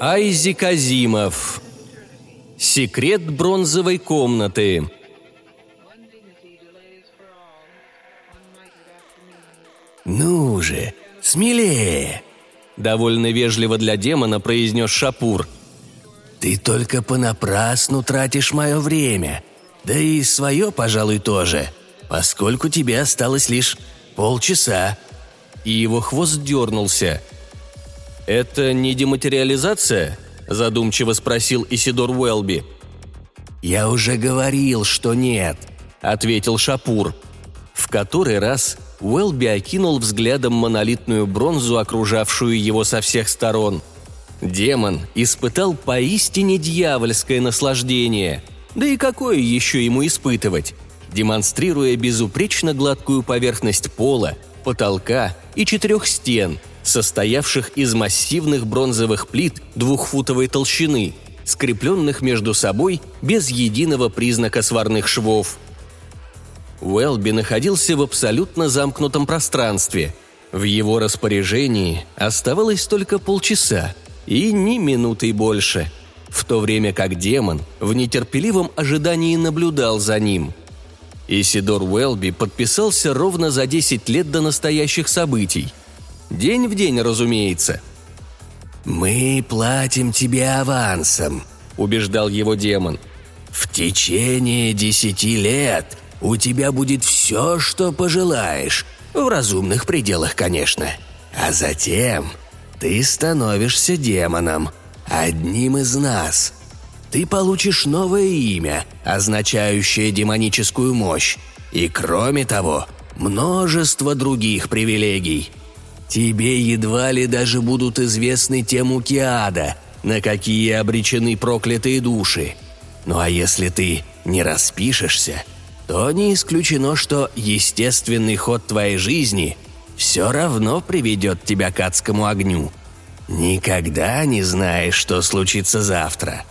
Айзек Азимов. Секрет бронзовой комнаты. «Ну же, смелее!» Довольно вежливо для демона произнес Шапур. «Ты только понапрасну тратишь мое время. Да и свое, пожалуй, тоже, поскольку тебе осталось лишь полчаса». И его хвост дернулся. «Это не дематериализация?» – задумчиво спросил Исидор Уэлби. «Я уже говорил, что нет», – ответил Шапур. В который раз Уэлби окинул взглядом монолитную бронзу, окружавшую его со всех сторон. Демон испытал поистине дьявольское наслаждение. Да и какое еще ему испытывать? Демонстрируя безупречно гладкую поверхность пола, потолка и четырех стен, состоявших из массивных бронзовых плит двухфутовой толщины, скрепленных между собой без единого признака сварных швов – Уэлби находился в абсолютно замкнутом пространстве. В его распоряжении оставалось только полчаса, и ни минуты больше, в то время как демон в нетерпеливом ожидании наблюдал за ним. Исидор Уэлби подписался ровно за 10 лет до настоящих событий. День в день, разумеется. «Мы платим тебе авансом», – убеждал его демон. «В течение десяти лет у тебя будет все, что пожелаешь. В разумных пределах, конечно. А затем ты становишься демоном, одним из нас. Ты получишь новое имя, означающее демоническую мощь. И кроме того, множество других привилегий. Тебе едва ли даже будут известны те муки ада, на какие обречены проклятые души. Ну а если ты не распишешься – то не исключено, что естественный ход твоей жизни все равно приведет тебя к адскому огню. Никогда не знаешь, что случится завтра.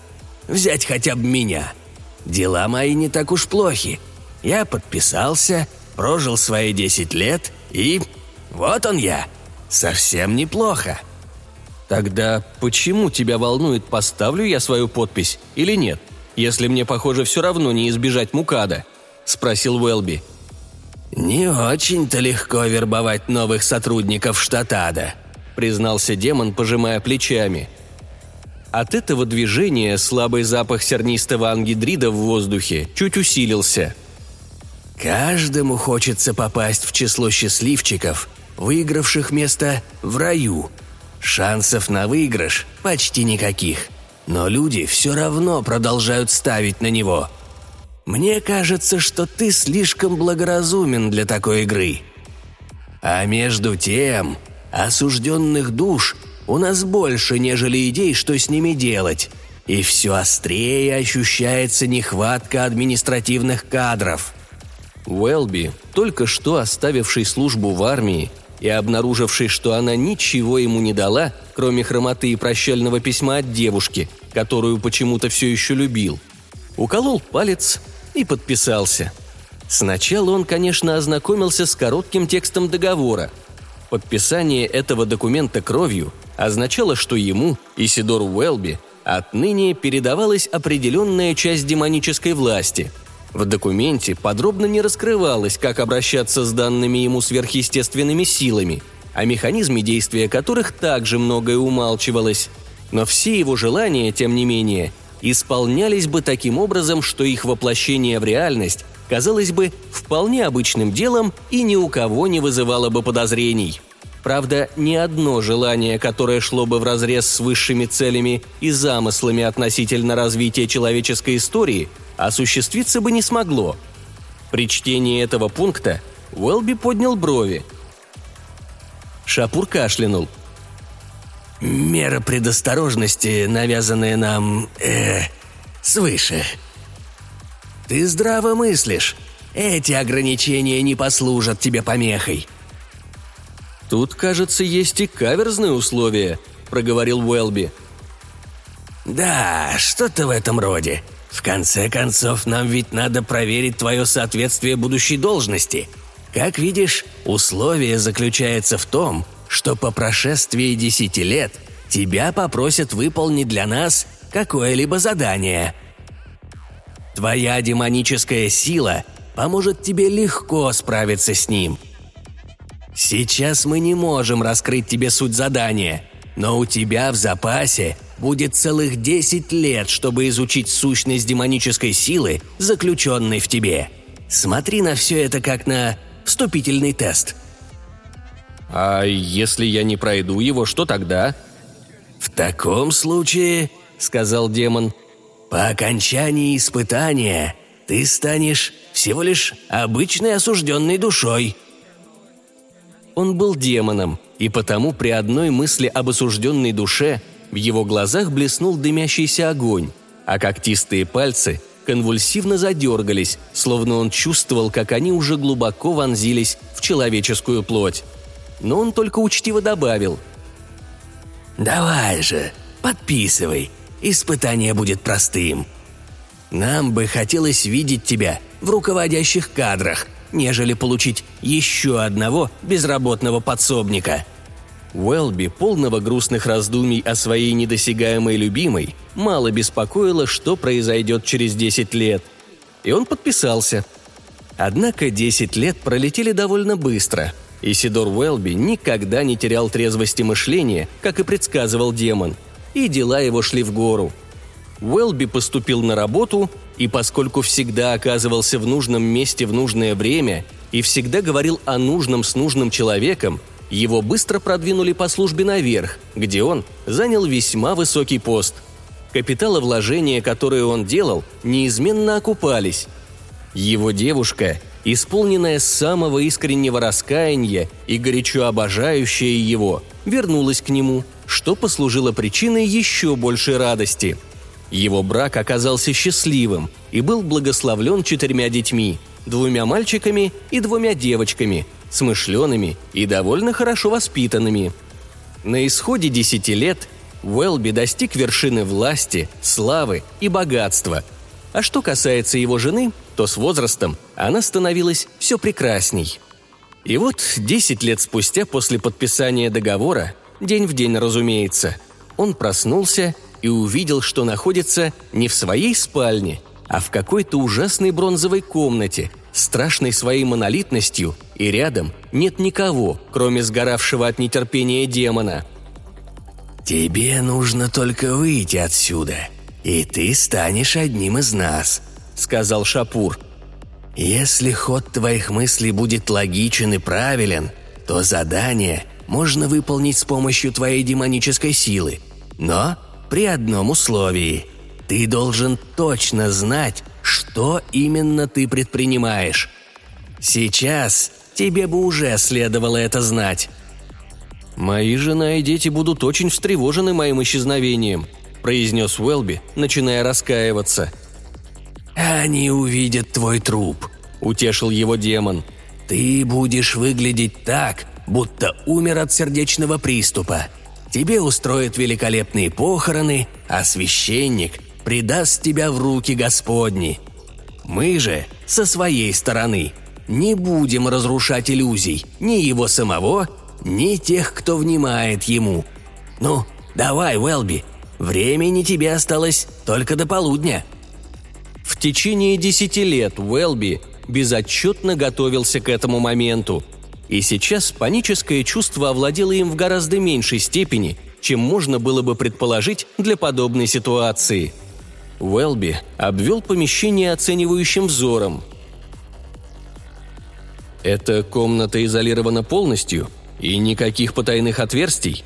Взять хотя бы меня. Дела мои не так уж плохи. Я подписался, прожил свои десять лет и... Вот он я. Совсем неплохо. Тогда почему тебя волнует, поставлю я свою подпись или нет, если мне, похоже, все равно не избежать Мукада?» спросил Уэлби. «Не очень-то легко вербовать новых сотрудников штатада», признался демон, пожимая плечами. От этого движения слабый запах сернистого ангидрида в воздухе чуть усилился. «Каждому хочется попасть в число счастливчиков, выигравших место в раю. Шансов на выигрыш почти никаких, но люди все равно продолжают ставить на него. Мне кажется, что ты слишком благоразумен для такой игры. А между тем, осужденных душ у нас больше, нежели идей, что с ними делать. И все острее ощущается нехватка административных кадров. Уэлби, только что оставивший службу в армии и обнаруживший, что она ничего ему не дала, кроме хромоты и прощального письма от девушки, которую почему-то все еще любил, уколол палец и подписался. Сначала он, конечно, ознакомился с коротким текстом договора. Подписание этого документа кровью означало, что ему, Исидору Уэлби, отныне передавалась определенная часть демонической власти. В документе подробно не раскрывалось, как обращаться с данными ему сверхъестественными силами, о механизме действия которых также многое умалчивалось. Но все его желания, тем не менее, исполнялись бы таким образом, что их воплощение в реальность казалось бы вполне обычным делом и ни у кого не вызывало бы подозрений. Правда, ни одно желание, которое шло бы вразрез с высшими целями и замыслами относительно развития человеческой истории, осуществиться бы не смогло. При чтении этого пункта Уэлби поднял брови. Шапур кашлянул – Мера предосторожности, навязанная нам... Э, свыше. Ты здраво мыслишь. Эти ограничения не послужат тебе помехой. Тут, кажется, есть и каверзные условия, проговорил Уэлби. Да, что-то в этом роде. В конце концов, нам ведь надо проверить твое соответствие будущей должности. Как видишь, условие заключается в том, что по прошествии десяти лет тебя попросят выполнить для нас какое-либо задание. Твоя демоническая сила поможет тебе легко справиться с ним. Сейчас мы не можем раскрыть тебе суть задания, но у тебя в запасе будет целых 10 лет, чтобы изучить сущность демонической силы, заключенной в тебе. Смотри на все это как на вступительный тест. А если я не пройду его, что тогда? В таком случае, сказал демон, по окончании испытания ты станешь всего лишь обычной осужденной душой. Он был демоном, и потому при одной мысли об осужденной душе в его глазах блеснул дымящийся огонь, а когтистые пальцы конвульсивно задергались, словно он чувствовал, как они уже глубоко вонзились в человеческую плоть. Но он только учтиво добавил. «Давай же, подписывай, испытание будет простым. Нам бы хотелось видеть тебя в руководящих кадрах, нежели получить еще одного безработного подсобника». Уэлби, полного грустных раздумий о своей недосягаемой любимой, мало беспокоило, что произойдет через 10 лет. И он подписался. Однако 10 лет пролетели довольно быстро. И Сидор Уэлби никогда не терял трезвости мышления, как и предсказывал демон. И дела его шли в гору. Уэлби поступил на работу, и поскольку всегда оказывался в нужном месте в нужное время и всегда говорил о нужном с нужным человеком – его быстро продвинули по службе наверх, где он занял весьма высокий пост. Капиталовложения, которые он делал, неизменно окупались. Его девушка, исполненная самого искреннего раскаяния и горячо обожающая его, вернулась к нему, что послужило причиной еще большей радости. Его брак оказался счастливым и был благословлен четырьмя детьми, двумя мальчиками и двумя девочками – смышленными и довольно хорошо воспитанными. На исходе десяти лет Уэлби достиг вершины власти, славы и богатства. А что касается его жены, то с возрастом она становилась все прекрасней. И вот десять лет спустя после подписания договора, день в день, разумеется, он проснулся и увидел, что находится не в своей спальне, а в какой-то ужасной бронзовой комнате, страшной своей монолитностью, и рядом нет никого, кроме сгоравшего от нетерпения демона. «Тебе нужно только выйти отсюда, и ты станешь одним из нас», — сказал Шапур. «Если ход твоих мыслей будет логичен и правилен, то задание можно выполнить с помощью твоей демонической силы, но при одном условии — ты должен точно знать, что именно ты предпринимаешь. Сейчас тебе бы уже следовало это знать». «Мои жена и дети будут очень встревожены моим исчезновением», – произнес Уэлби, начиная раскаиваться. «Они увидят твой труп», – утешил его демон. «Ты будешь выглядеть так, будто умер от сердечного приступа. Тебе устроят великолепные похороны, а священник предаст тебя в руки Господни. Мы же, со своей стороны, не будем разрушать иллюзий ни его самого, ни тех, кто внимает ему. Ну, давай, Уэлби, времени тебе осталось только до полудня». В течение десяти лет Уэлби безотчетно готовился к этому моменту. И сейчас паническое чувство овладело им в гораздо меньшей степени, чем можно было бы предположить для подобной ситуации – Уэлби обвел помещение оценивающим взором. «Эта комната изолирована полностью? И никаких потайных отверстий?»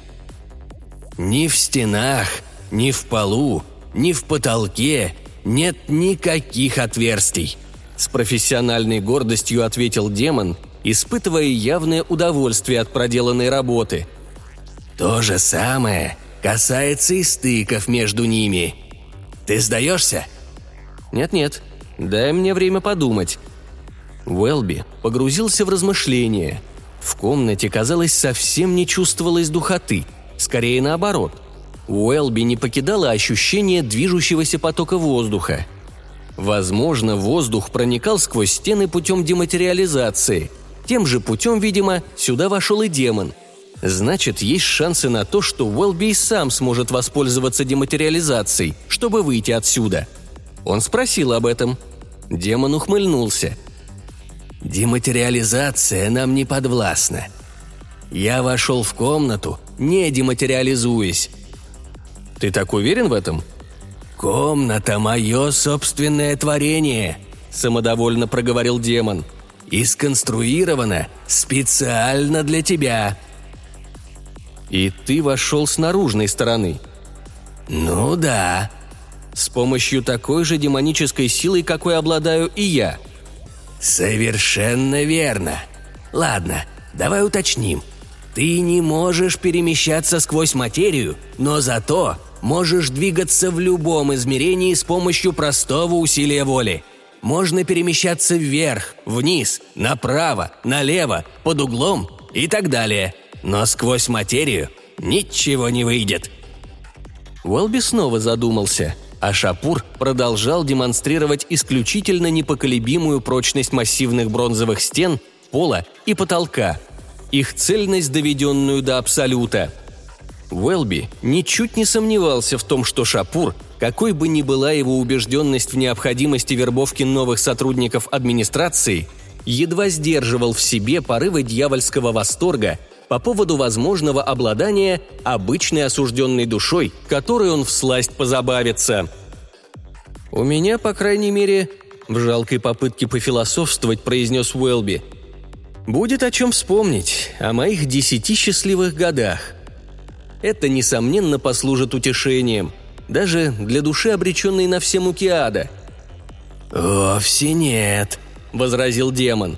«Ни в стенах, ни в полу, ни в потолке нет никаких отверстий», – с профессиональной гордостью ответил демон, испытывая явное удовольствие от проделанной работы. «То же самое касается и стыков между ними. Ты сдаешься?» «Нет-нет, дай мне время подумать». Уэлби погрузился в размышления. В комнате, казалось, совсем не чувствовалось духоты, скорее наоборот. Уэлби не покидало ощущение движущегося потока воздуха. Возможно, воздух проникал сквозь стены путем дематериализации. Тем же путем, видимо, сюда вошел и демон. Значит, есть шансы на то, что Уэлби сам сможет воспользоваться дематериализацией, чтобы выйти отсюда. Он спросил об этом. Демон ухмыльнулся. «Дематериализация нам не подвластна. Я вошел в комнату, не дематериализуясь». «Ты так уверен в этом?» «Комната – мое собственное творение», – самодовольно проговорил демон. «И сконструирована специально для тебя». «И ты вошел с наружной стороны?» «Ну да». «С помощью такой же демонической силы, какой обладаю и я». «Совершенно верно. Ладно, давай уточним. Ты не можешь перемещаться сквозь материю, но зато можешь двигаться в любом измерении с помощью простого усилия воли. Можно перемещаться вверх, вниз, направо, налево, под углом и так далее. Но сквозь материю ничего не выйдет. Уэлби снова задумался, а Шапур продолжал демонстрировать исключительно непоколебимую прочность массивных бронзовых стен, пола и потолка, их цельность, доведенную до абсолюта – Уэлби ничуть не сомневался в том, что Шапур, какой бы ни была его убежденность в необходимости вербовки новых сотрудников администрации, едва сдерживал в себе порывы дьявольского восторга по поводу возможного обладания обычной осужденной душой, которой он всласть позабавится. «У меня, по крайней мере, в жалкой попытке пофилософствовать произнес Уэлби, будет о чем вспомнить, о моих десяти счастливых годах – это, несомненно, послужит утешением, даже для души, обреченной на все муки ада. «Вовсе нет», — возразил демон.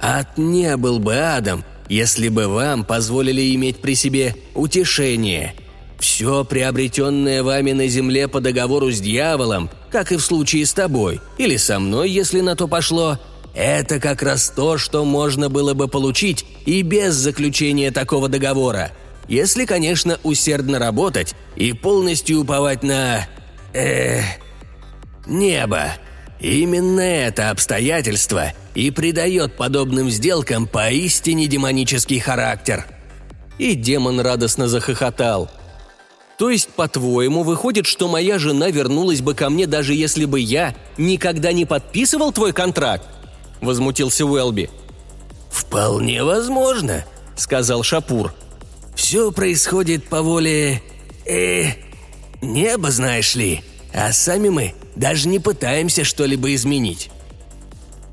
«Ад не был бы адом, если бы вам позволили иметь при себе утешение. Все приобретенное вами на земле по договору с дьяволом, как и в случае с тобой, или со мной, если на то пошло, это как раз то, что можно было бы получить и без заключения такого договора – если, конечно, усердно работать и полностью уповать на... э небо. Именно это обстоятельство и придает подобным сделкам поистине демонический характер. И демон радостно захохотал. То есть, по-твоему, выходит, что моя жена вернулась бы ко мне, даже если бы я никогда не подписывал твой контракт? Возмутился Уэлби. «Вполне возможно», — сказал Шапур. — все происходит по воле... э... неба, знаешь ли. А сами мы даже не пытаемся что-либо изменить».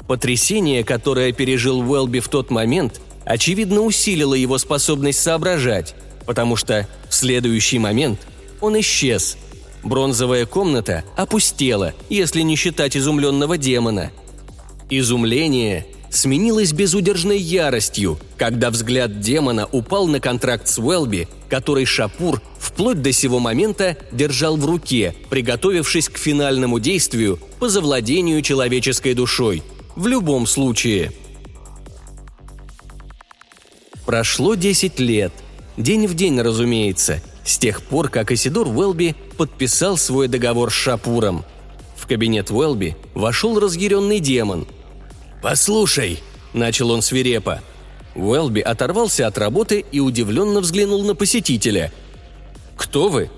Потрясение, которое пережил Уэлби в тот момент, очевидно усилило его способность соображать, потому что в следующий момент он исчез. Бронзовая комната опустела, если не считать изумленного демона. Изумление сменилась безудержной яростью, когда взгляд демона упал на контракт с Уэлби, который Шапур вплоть до сего момента держал в руке, приготовившись к финальному действию по завладению человеческой душой. В любом случае. Прошло 10 лет. День в день, разумеется, с тех пор, как Исидор Уэлби подписал свой договор с Шапуром. В кабинет Уэлби вошел разъяренный демон – «Послушай», — начал он свирепо. Уэлби оторвался от работы и удивленно взглянул на посетителя. «Кто вы?»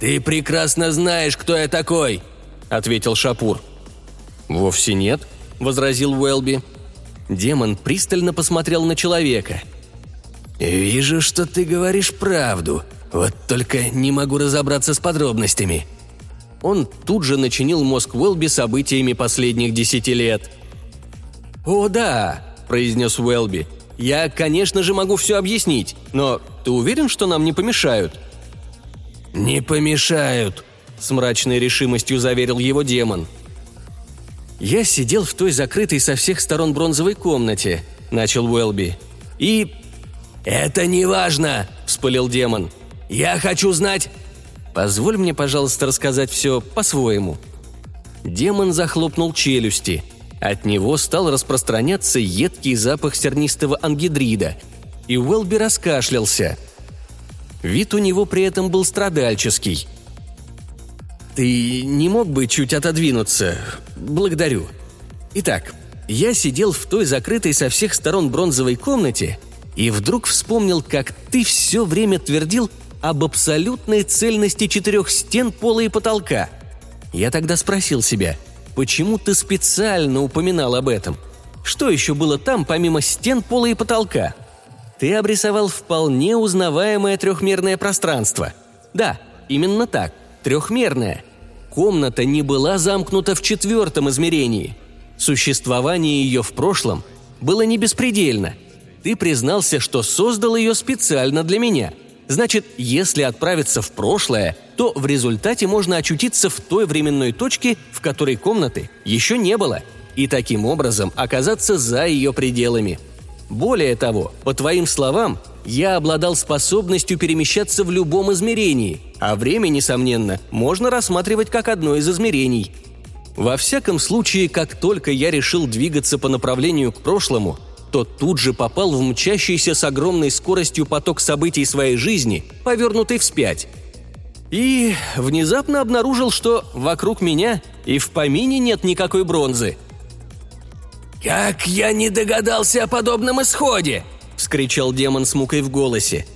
«Ты прекрасно знаешь, кто я такой», — ответил Шапур. «Вовсе нет», — возразил Уэлби. Демон пристально посмотрел на человека. «Вижу, что ты говоришь правду, вот только не могу разобраться с подробностями». Он тут же начинил мозг Уэлби событиями последних десяти лет — «О, да», – произнес Уэлби. «Я, конечно же, могу все объяснить, но ты уверен, что нам не помешают?» «Не помешают», – с мрачной решимостью заверил его демон. «Я сидел в той закрытой со всех сторон бронзовой комнате», – начал Уэлби. «И...» «Это не важно», – вспылил демон. «Я хочу знать...» «Позволь мне, пожалуйста, рассказать все по-своему». Демон захлопнул челюсти – от него стал распространяться едкий запах сернистого ангидрида, и Уэлби раскашлялся. Вид у него при этом был страдальческий. «Ты не мог бы чуть отодвинуться? Благодарю. Итак, я сидел в той закрытой со всех сторон бронзовой комнате и вдруг вспомнил, как ты все время твердил об абсолютной цельности четырех стен, пола и потолка. Я тогда спросил себя, почему ты специально упоминал об этом? Что еще было там, помимо стен, пола и потолка? Ты обрисовал вполне узнаваемое трехмерное пространство. Да, именно так, трехмерное. Комната не была замкнута в четвертом измерении. Существование ее в прошлом было не беспредельно. Ты признался, что создал ее специально для меня – Значит, если отправиться в прошлое, то в результате можно очутиться в той временной точке, в которой комнаты еще не было, и таким образом оказаться за ее пределами. Более того, по твоим словам, я обладал способностью перемещаться в любом измерении, а время, несомненно, можно рассматривать как одно из измерений. Во всяком случае, как только я решил двигаться по направлению к прошлому, то тут же попал в мчащийся с огромной скоростью поток событий своей жизни, повернутый вспять. И внезапно обнаружил, что вокруг меня и в помине нет никакой бронзы. «Как я не догадался о подобном исходе!» – вскричал демон с мукой в голосе.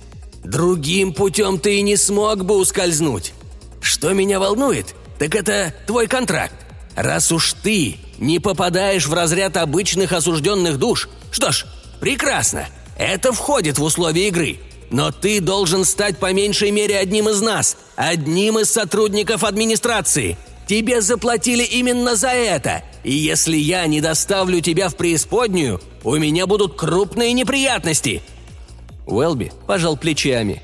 «Другим путем ты и не смог бы ускользнуть. Что меня волнует, так это твой контракт. Раз уж ты не попадаешь в разряд обычных осужденных душ, что ж, прекрасно. Это входит в условия игры. Но ты должен стать по меньшей мере одним из нас, одним из сотрудников администрации. Тебе заплатили именно за это. И если я не доставлю тебя в преисподнюю, у меня будут крупные неприятности». Уэлби пожал плечами.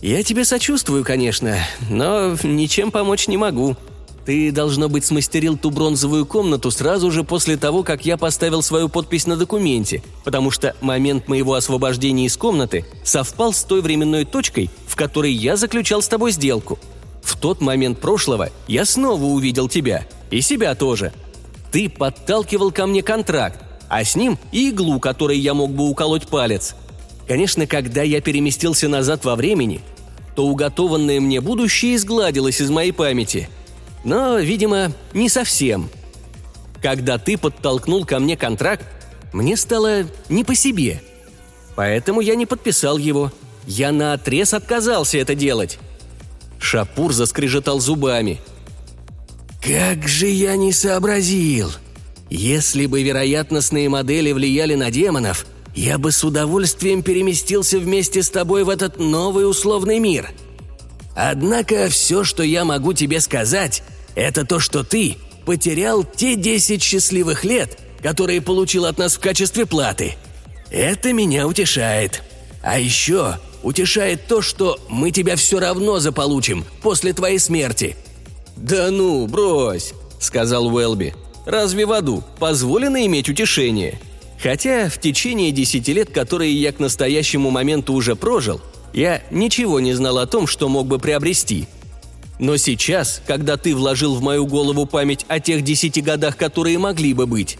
«Я тебе сочувствую, конечно, но ничем помочь не могу. Ты, должно быть, смастерил ту бронзовую комнату сразу же после того, как я поставил свою подпись на документе, потому что момент моего освобождения из комнаты совпал с той временной точкой, в которой я заключал с тобой сделку. В тот момент прошлого я снова увидел тебя. И себя тоже. Ты подталкивал ко мне контракт, а с ним и иглу, которой я мог бы уколоть палец. Конечно, когда я переместился назад во времени, то уготованное мне будущее изгладилось из моей памяти – но, видимо, не совсем. Когда ты подтолкнул ко мне контракт, мне стало не по себе. Поэтому я не подписал его. Я наотрез отказался это делать. Шапур заскрежетал зубами. «Как же я не сообразил! Если бы вероятностные модели влияли на демонов, я бы с удовольствием переместился вместе с тобой в этот новый условный мир. Однако все, что я могу тебе сказать, это то, что ты потерял те десять счастливых лет, которые получил от нас в качестве платы. Это меня утешает. А еще утешает то, что мы тебя все равно заполучим после твоей смерти». «Да ну, брось», — сказал Уэлби. «Разве в аду позволено иметь утешение?» Хотя в течение десяти лет, которые я к настоящему моменту уже прожил, я ничего не знал о том, что мог бы приобрести – но сейчас, когда ты вложил в мою голову память о тех десяти годах, которые могли бы быть,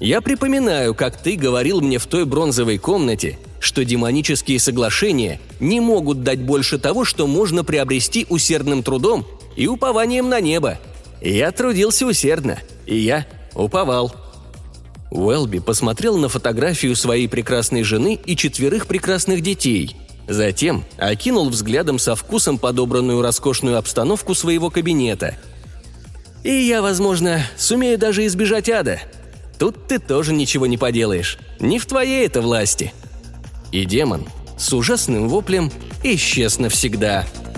я припоминаю, как ты говорил мне в той бронзовой комнате, что демонические соглашения не могут дать больше того, что можно приобрести усердным трудом и упованием на небо. Я трудился усердно, и я уповал. Уэлби посмотрел на фотографию своей прекрасной жены и четверых прекрасных детей – Затем окинул взглядом со вкусом подобранную роскошную обстановку своего кабинета. «И я, возможно, сумею даже избежать ада. Тут ты тоже ничего не поделаешь. Не в твоей это власти». И демон с ужасным воплем исчез навсегда –